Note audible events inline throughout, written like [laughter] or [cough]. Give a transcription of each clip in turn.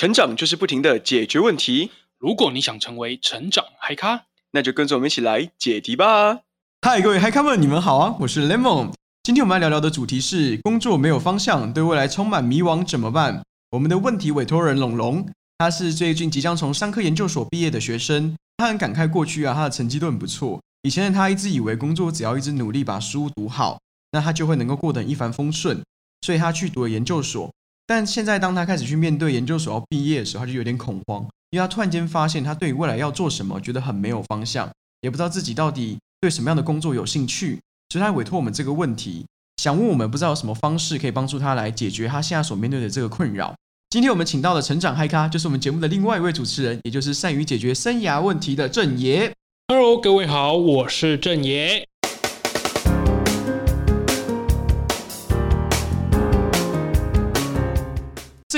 成长就是不停的解决问题。如果你想成为成长嗨咖，那就跟着我们一起来解题吧。嗨，各位嗨咖们，你们好啊！我是 Lemon。今天我们来聊聊的主题是工作没有方向，对未来充满迷惘，怎么办？我们的问题委托人龙龙，他是最近即将从商科研究所毕业的学生，他很感慨过去啊，他的成绩都很不错。以前的他一直以为工作只要一直努力把书读好，那他就会能够过得一帆风顺，所以他去读了研究所。但现在当他开始去面对研究所要毕业的时候，他就有点恐慌。因为他突然间发现，他对于未来要做什么觉得很没有方向，也不知道自己到底对什么样的工作有兴趣，所以他委托我们这个问题，想问我们不知道有什么方式可以帮助他来解决他现在所面对的这个困扰。今天我们请到的成长嗨咖，就是我们节目的另外一位主持人，也就是善于解决生涯问题的郑爷。Hello，各位好，我是郑爷。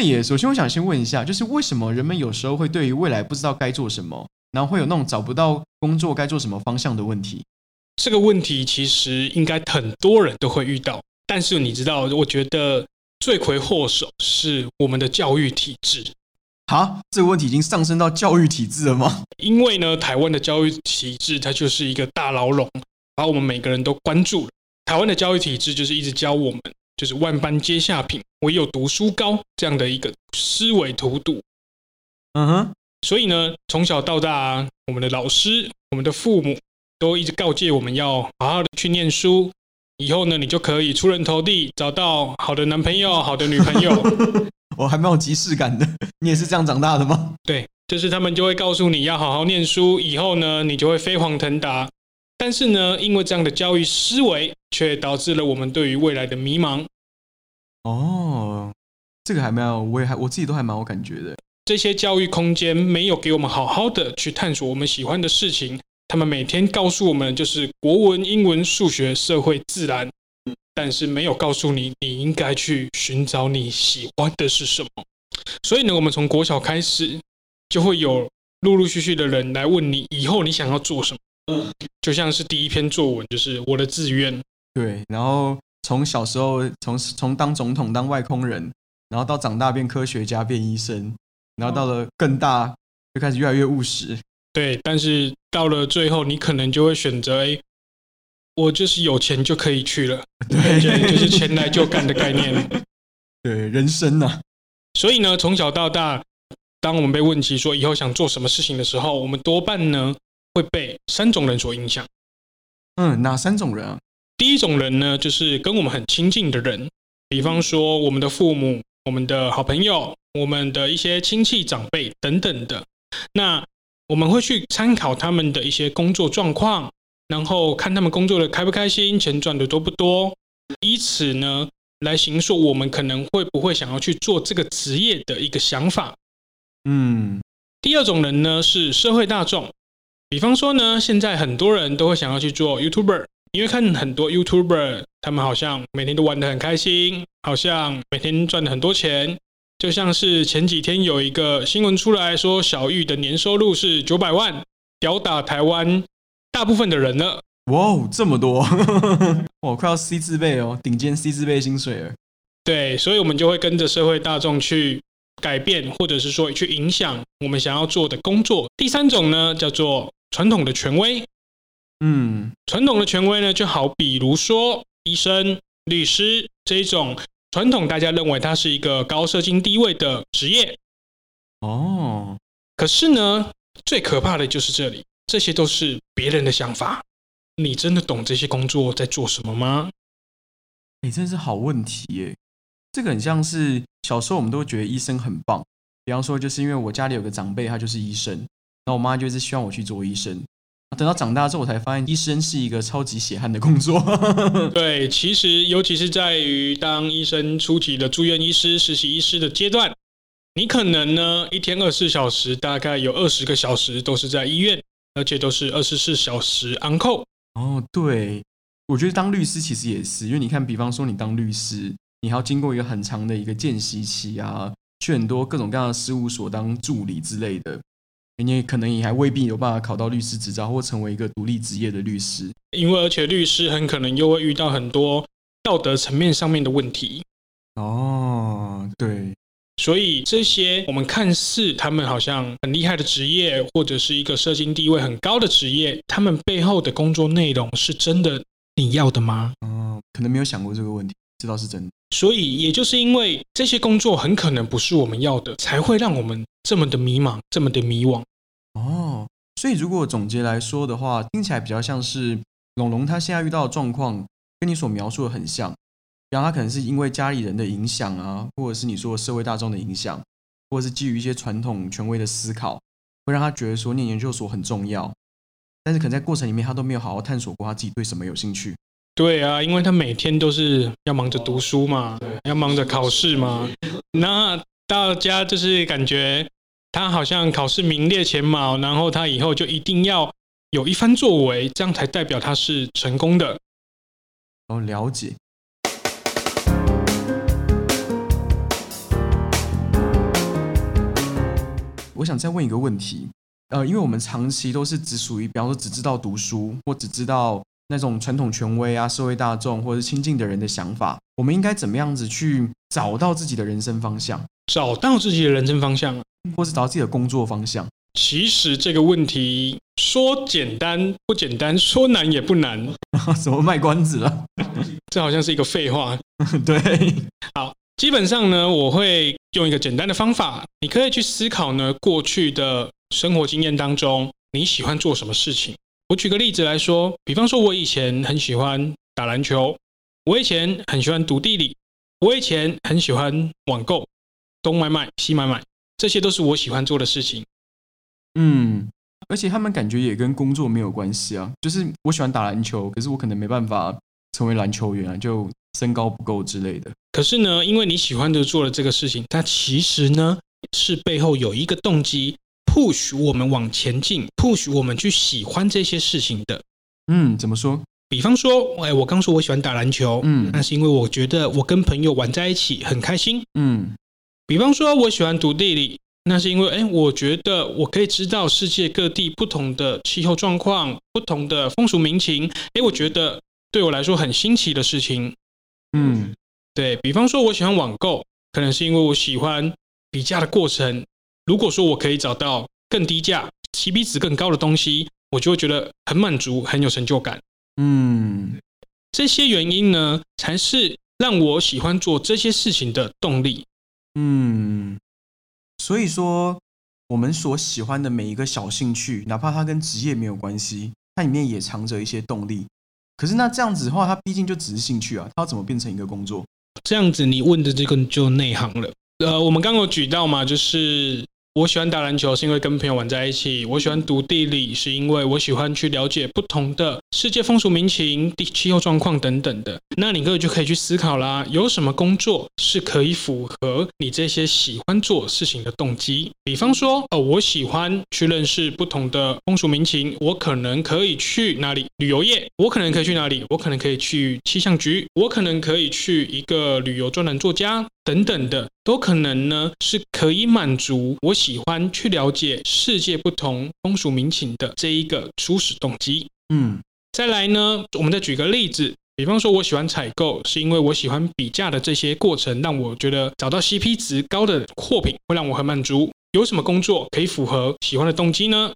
正爷，首先我想先问一下，就是为什么人们有时候会对于未来不知道该做什么，然后会有那种找不到工作该做什么方向的问题？这个问题其实应该很多人都会遇到，但是你知道，我觉得罪魁祸首是我们的教育体制。啊，这个问题已经上升到教育体制了吗？因为呢，台湾的教育体制它就是一个大牢笼，把我们每个人都关住了。台湾的教育体制就是一直教我们。就是万般皆下品，唯有读书高这样的一个思维荼毒。嗯哼，所以呢，从小到大，我们的老师、我们的父母都一直告诫我们要好好的去念书，以后呢，你就可以出人头地，找到好的男朋友、好的女朋友。[laughs] 我还蛮有即视感的，你也是这样长大的吗？对，就是他们就会告诉你要好好念书，以后呢，你就会飞黄腾达。但是呢，因为这样的教育思维，却导致了我们对于未来的迷茫。哦，这个还蛮有，我也还我自己都还蛮有感觉的。这些教育空间没有给我们好好的去探索我们喜欢的事情，他们每天告诉我们就是国文、英文、数学、社会、自然，但是没有告诉你你应该去寻找你喜欢的是什么。所以呢，我们从国小开始就会有陆陆续续的人来问你以后你想要做什么，就像是第一篇作文就是我的志愿，对，然后。从小时候，从从当总统、当外空人，然后到长大变科学家、变医生，然后到了更大，就开始越来越务实。对，但是到了最后，你可能就会选择：哎，我就是有钱就可以去了。[laughs] 对，就是钱来就干的概念。[laughs] 对，人生呐、啊。所以呢，从小到大，当我们被问起说以后想做什么事情的时候，我们多半呢会被三种人所影响。嗯，哪三种人啊？第一种人呢，就是跟我们很亲近的人，比方说我们的父母、我们的好朋友、我们的一些亲戚长辈等等的。那我们会去参考他们的一些工作状况，然后看他们工作的开不开心，钱赚的多不多，以此呢来形塑我们可能会不会想要去做这个职业的一个想法。嗯，第二种人呢是社会大众，比方说呢，现在很多人都会想要去做 YouTuber。因为看很多 YouTuber，他们好像每天都玩得很开心，好像每天赚了很多钱。就像是前几天有一个新闻出来说，小玉的年收入是九百万，吊打台湾大部分的人了。哇哦，这么多！[laughs] 我快要 C 字辈哦，顶尖 C 字辈薪水了。对，所以我们就会跟着社会大众去改变，或者是说去影响我们想要做的工作。第三种呢，叫做传统的权威。嗯，传统的权威呢，就好比如说医生、律师这一种传统，大家认为它是一个高社经地位的职业。哦，可是呢，最可怕的就是这里，这些都是别人的想法。你真的懂这些工作在做什么吗？你、欸、真是好问题耶！这个很像是小时候我们都觉得医生很棒，比方说就是因为我家里有个长辈，他就是医生，然后我妈就是希望我去做医生。等到长大之后，我才发现医生是一个超级血汗的工作。[laughs] [laughs] 对，其实尤其是在于当医生初级的住院医师、实习医师的阶段，你可能呢一天二十四小时，大概有二十个小时都是在医院，而且都是二十四小时 on call。哦，对，我觉得当律师其实也是，因为你看，比方说你当律师，你还要经过一个很长的一个见习期啊，去很多各种各样的事务所当助理之类的。你可能也还未必有办法考到律师执照，或成为一个独立职业的律师。因为而且律师很可能又会遇到很多道德层面上面的问题。哦，对，所以这些我们看似他们好像很厉害的职业，或者是一个社经地位很高的职业，他们背后的工作内容是真的你要的吗？嗯，可能没有想过这个问题，这倒是真的。所以也就是因为这些工作很可能不是我们要的，才会让我们这么的迷茫，这么的迷惘。所以如果总结来说的话，听起来比较像是龙龙他现在遇到的状况，跟你所描述的很像。然后他可能是因为家里人的影响啊，或者是你说的社会大众的影响，或者是基于一些传统权威的思考，会让他觉得说念研究所很重要。但是可能在过程里面，他都没有好好探索过他自己对什么有兴趣。对啊，因为他每天都是要忙着读书嘛，要忙着考试嘛。那大家就是感觉他好像考试名列前茅，然后他以后就一定要有一番作为，这样才代表他是成功的。哦，了解。我想再问一个问题，呃，因为我们长期都是只属于，比方说只知道读书，或只知道那种传统权威啊、社会大众或者是亲近的人的想法，我们应该怎么样子去找到自己的人生方向？找到自己的人生方向，或是找到自己的工作方向？其实这个问题说简单不简单，说难也不难。[laughs] 怎么卖关子了？这好像是一个废话。[laughs] 对，好。基本上呢，我会用一个简单的方法，你可以去思考呢，过去的生活经验当中，你喜欢做什么事情？我举个例子来说，比方说，我以前很喜欢打篮球，我以前很喜欢读地理，我以前很喜欢网购，东买买西买买，这些都是我喜欢做的事情。嗯，而且他们感觉也跟工作没有关系啊，就是我喜欢打篮球，可是我可能没办法成为篮球员啊，就。身高不够之类的，可是呢，因为你喜欢的做了这个事情，它其实呢是背后有一个动机，push 我们往前进，push 我们去喜欢这些事情的。嗯，怎么说？比方说，哎，我刚说我喜欢打篮球，嗯，那是因为我觉得我跟朋友玩在一起很开心，嗯。比方说，我喜欢读地理，那是因为，哎，我觉得我可以知道世界各地不同的气候状况、不同的风俗民情，哎，我觉得对我来说很新奇的事情。嗯，对，比方说，我喜欢网购，可能是因为我喜欢比价的过程。如果说我可以找到更低价、起比值更高的东西，我就会觉得很满足，很有成就感。嗯，这些原因呢，才是让我喜欢做这些事情的动力。嗯，所以说，我们所喜欢的每一个小兴趣，哪怕它跟职业没有关系，它里面也藏着一些动力。可是那这样子的话，它毕竟就只是兴趣啊，它要怎么变成一个工作？这样子，你问的这个就内行了。呃，我们刚刚有举到嘛，就是。我喜欢打篮球，是因为跟朋友玩在一起。我喜欢读地理，是因为我喜欢去了解不同的世界风俗民情、地气候状况等等的。那你各位就可以去思考啦，有什么工作是可以符合你这些喜欢做事情的动机？比方说，哦，我喜欢去认识不同的风俗民情，我可能可以去哪里？旅游业，我可能可以去哪里？我可能可以去气象局，我可能可以去一个旅游专栏作家。等等的都可能呢，是可以满足我喜欢去了解世界不同风俗民情的这一个初始动机。嗯，再来呢，我们再举个例子，比方说我喜欢采购，是因为我喜欢比价的这些过程，让我觉得找到 CP 值高的货品会让我很满足。有什么工作可以符合喜欢的动机呢？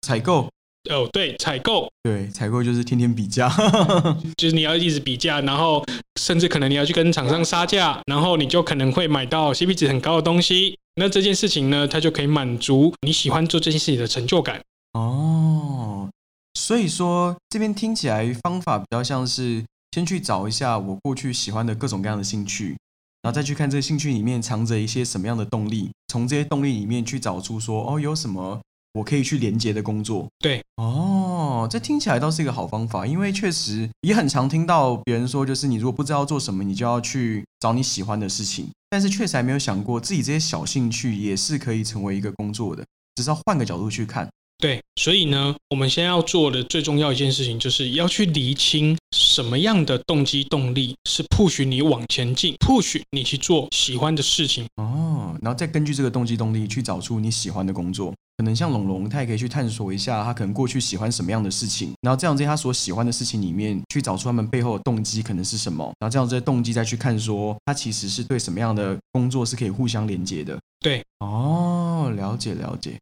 采购。哦，对，采购，对，采购就是天天比价，[laughs] 就是你要一直比价，然后甚至可能你要去跟厂商杀价，然后你就可能会买到 CP 值很高的东西。那这件事情呢，它就可以满足你喜欢做这件事情的成就感。哦，所以说这边听起来方法比较像是先去找一下我过去喜欢的各种各样的兴趣，然后再去看这个兴趣里面藏着一些什么样的动力，从这些动力里面去找出说，哦，有什么。我可以去连接的工作，对哦，这听起来倒是一个好方法，因为确实也很常听到别人说，就是你如果不知道做什么，你就要去找你喜欢的事情。但是确实还没有想过自己这些小兴趣也是可以成为一个工作的，只是要换个角度去看。对，所以呢，我们现在要做的最重要一件事情，就是要去厘清什么样的动机动力是 push 你往前进，push 你去做喜欢的事情。哦，然后再根据这个动机动力去找出你喜欢的工作。可能像龙龙，他也可以去探索一下，他可能过去喜欢什么样的事情，然后这样在他所喜欢的事情里面去找出他们背后的动机可能是什么，然后这样这些动机再去看说，他其实是对什么样的工作是可以互相连接的。对，哦，了解了解。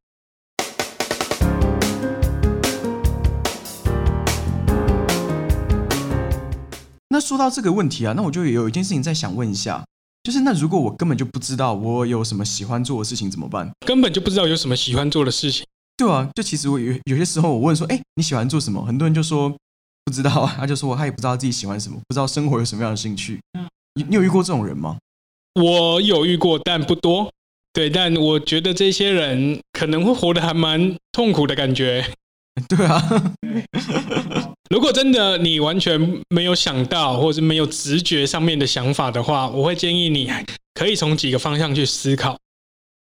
那说到这个问题啊，那我就有一件事情在想问一下。就是那如果我根本就不知道我有什么喜欢做的事情怎么办？根本就不知道有什么喜欢做的事情。对啊，就其实我有有些时候我问说，哎，你喜欢做什么？很多人就说不知道啊，他就说他也不知道自己喜欢什么，不知道生活有什么样的兴趣。你你有遇过这种人吗？我有遇过，但不多。对，但我觉得这些人可能会活得还蛮痛苦的感觉。[laughs] 对啊。[laughs] 如果真的你完全没有想到，或者是没有直觉上面的想法的话，我会建议你可以从几个方向去思考。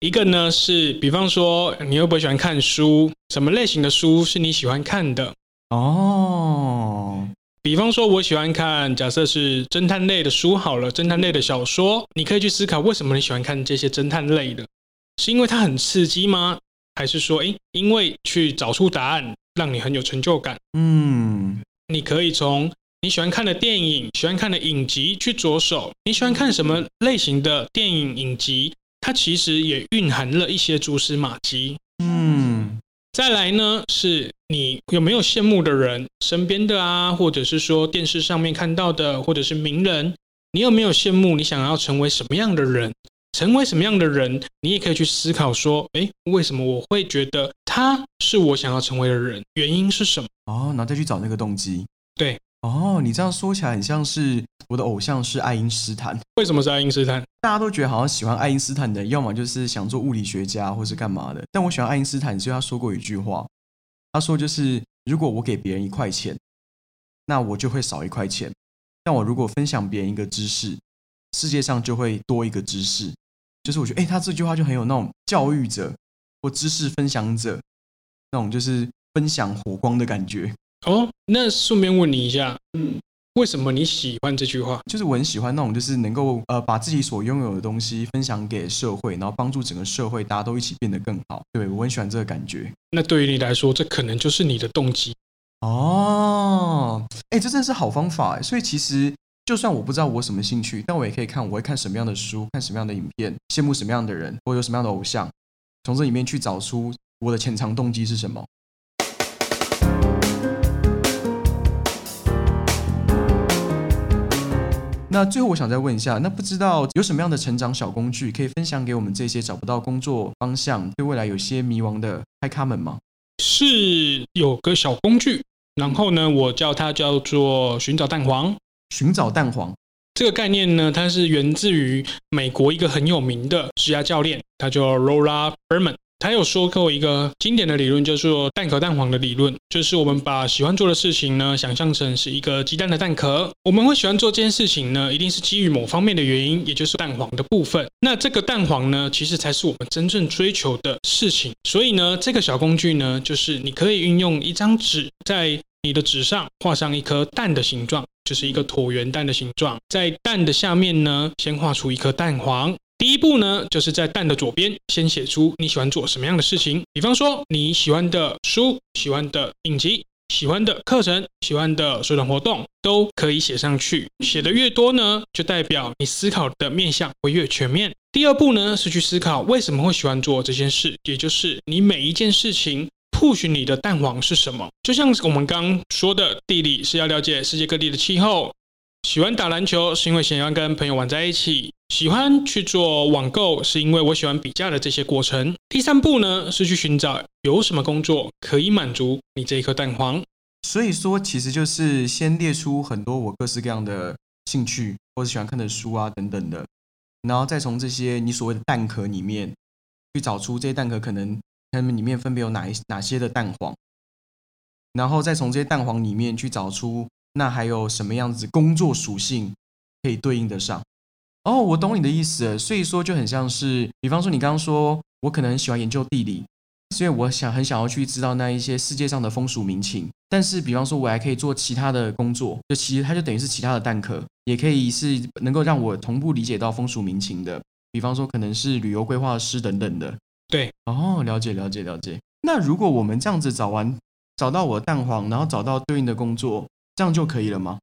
一个呢是，比方说你会不会喜欢看书？什么类型的书是你喜欢看的？哦，比方说我喜欢看，假设是侦探类的书好了，侦探类的小说，你可以去思考为什么你喜欢看这些侦探类的？是因为它很刺激吗？还是说，诶，因为去找出答案？让你很有成就感。嗯，你可以从你喜欢看的电影、喜欢看的影集去着手。你喜欢看什么类型的电影影集？它其实也蕴含了一些蛛丝马迹。嗯，再来呢，是你有没有羡慕的人，身边的啊，或者是说电视上面看到的，或者是名人，你有没有羡慕？你想要成为什么样的人？成为什么样的人，你也可以去思考说，诶，为什么我会觉得他是我想要成为的人？原因是什么？哦，然后再去找那个动机。对，哦，你这样说起来很像是我的偶像是爱因斯坦。为什么是爱因斯坦？大家都觉得好像喜欢爱因斯坦的，要么就是想做物理学家，或是干嘛的。但我喜欢爱因斯坦，是因为他说过一句话，他说就是如果我给别人一块钱，那我就会少一块钱；但我如果分享别人一个知识，世界上就会多一个知识。就是我觉得，哎，他这句话就很有那种教育者或知识分享者那种，就是分享火光的感觉。哦，那顺便问你一下，嗯，为什么你喜欢这句话？就是我很喜欢那种，就是能够呃把自己所拥有的东西分享给社会，然后帮助整个社会，大家都一起变得更好。对，我很喜欢这个感觉。那对于你来说，这可能就是你的动机。哦，哎，这真的是好方法。所以其实。就算我不知道我什么兴趣，但我也可以看我会看什么样的书，看什么样的影片，羡慕什么样的人，或有什么样的偶像，从这里面去找出我的潜藏动机是什么。那最后我想再问一下，那不知道有什么样的成长小工具可以分享给我们这些找不到工作方向、对未来有些迷惘的嗨咖们吗？是有个小工具，然后呢，我叫它叫做寻找蛋黄。寻找蛋黄这个概念呢，它是源自于美国一个很有名的职业教练，他叫 Laura Berman。他有说过一个经典的理论，叫做蛋壳蛋黄的理论，就是我们把喜欢做的事情呢，想象成是一个鸡蛋的蛋壳。我们会喜欢做这件事情呢，一定是基于某方面的原因，也就是蛋黄的部分。那这个蛋黄呢，其实才是我们真正追求的事情。所以呢，这个小工具呢，就是你可以运用一张纸，在你的纸上画上一颗蛋的形状。就是一个椭圆蛋的形状，在蛋的下面呢，先画出一颗蛋黄。第一步呢，就是在蛋的左边先写出你喜欢做什么样的事情，比方说你喜欢的书、喜欢的影集、喜欢的课程、喜欢的社团活动，都可以写上去。写的越多呢，就代表你思考的面向会越全面。第二步呢，是去思考为什么会喜欢做这件事，也就是你每一件事情。Push 你的蛋黄是什么？就像我们刚说的，地理是要了解世界各地的气候；喜欢打篮球是因为想要跟朋友玩在一起；喜欢去做网购是因为我喜欢比价的这些过程。第三步呢，是去寻找有什么工作可以满足你这一颗蛋黄。所以说，其实就是先列出很多我各式各样的兴趣或者喜欢看的书啊等等的，然后再从这些你所谓的蛋壳里面去找出这些蛋壳可能。它们里面分别有哪一哪些的蛋黄，然后再从这些蛋黄里面去找出那还有什么样子工作属性可以对应得上。哦，我懂你的意思。所以说就很像是，比方说你刚刚说我可能很喜欢研究地理，所以我想很想要去知道那一些世界上的风俗民情。但是，比方说，我还可以做其他的工作，就其实它就等于是其他的蛋壳，也可以是能够让我同步理解到风俗民情的。比方说，可能是旅游规划师等等的。对，哦，了解了解了解。那如果我们这样子找完，找到我的蛋黄，然后找到对应的工作，这样就可以了吗？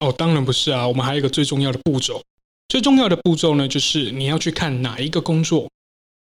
哦，当然不是啊，我们还有一个最重要的步骤。最重要的步骤呢，就是你要去看哪一个工作，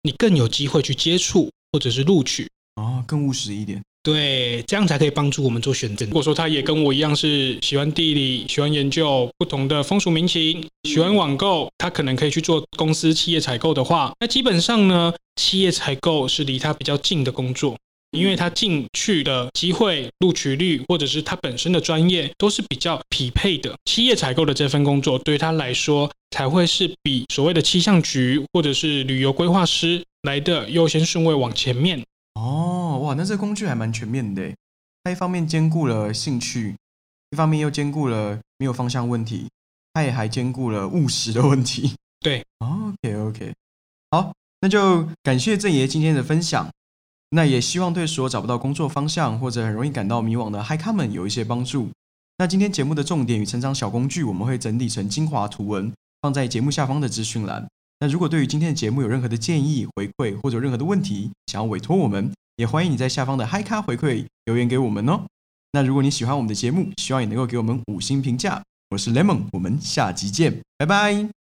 你更有机会去接触或者是录取。哦，更务实一点。对，这样才可以帮助我们做选择。如果说他也跟我一样是喜欢地理、喜欢研究不同的风俗民情、喜欢网购，他可能可以去做公司企业采购的话，那基本上呢，企业采购是离他比较近的工作，因为他进去的机会、录取率或者是他本身的专业都是比较匹配的。企业采购的这份工作对他来说，才会是比所谓的气象局或者是旅游规划师来的优先顺位往前面。哦，哇，那这工具还蛮全面的。它一方面兼顾了兴趣，一方面又兼顾了没有方向问题，它也还兼顾了务实的问题。[laughs] 对，OK OK，好，那就感谢郑爷今天的分享。那也希望对所有找不到工作方向或者很容易感到迷惘的嗨咖们有一些帮助。那今天节目的重点与成长小工具，我们会整理成精华图文，放在节目下方的资讯栏。那如果对于今天的节目有任何的建议、回馈或者任何的问题，想要委托我们，也欢迎你在下方的嗨咖回馈留言给我们哦。那如果你喜欢我们的节目，希望也能够给我们五星评价。我是 Lemon，我们下集见，拜拜。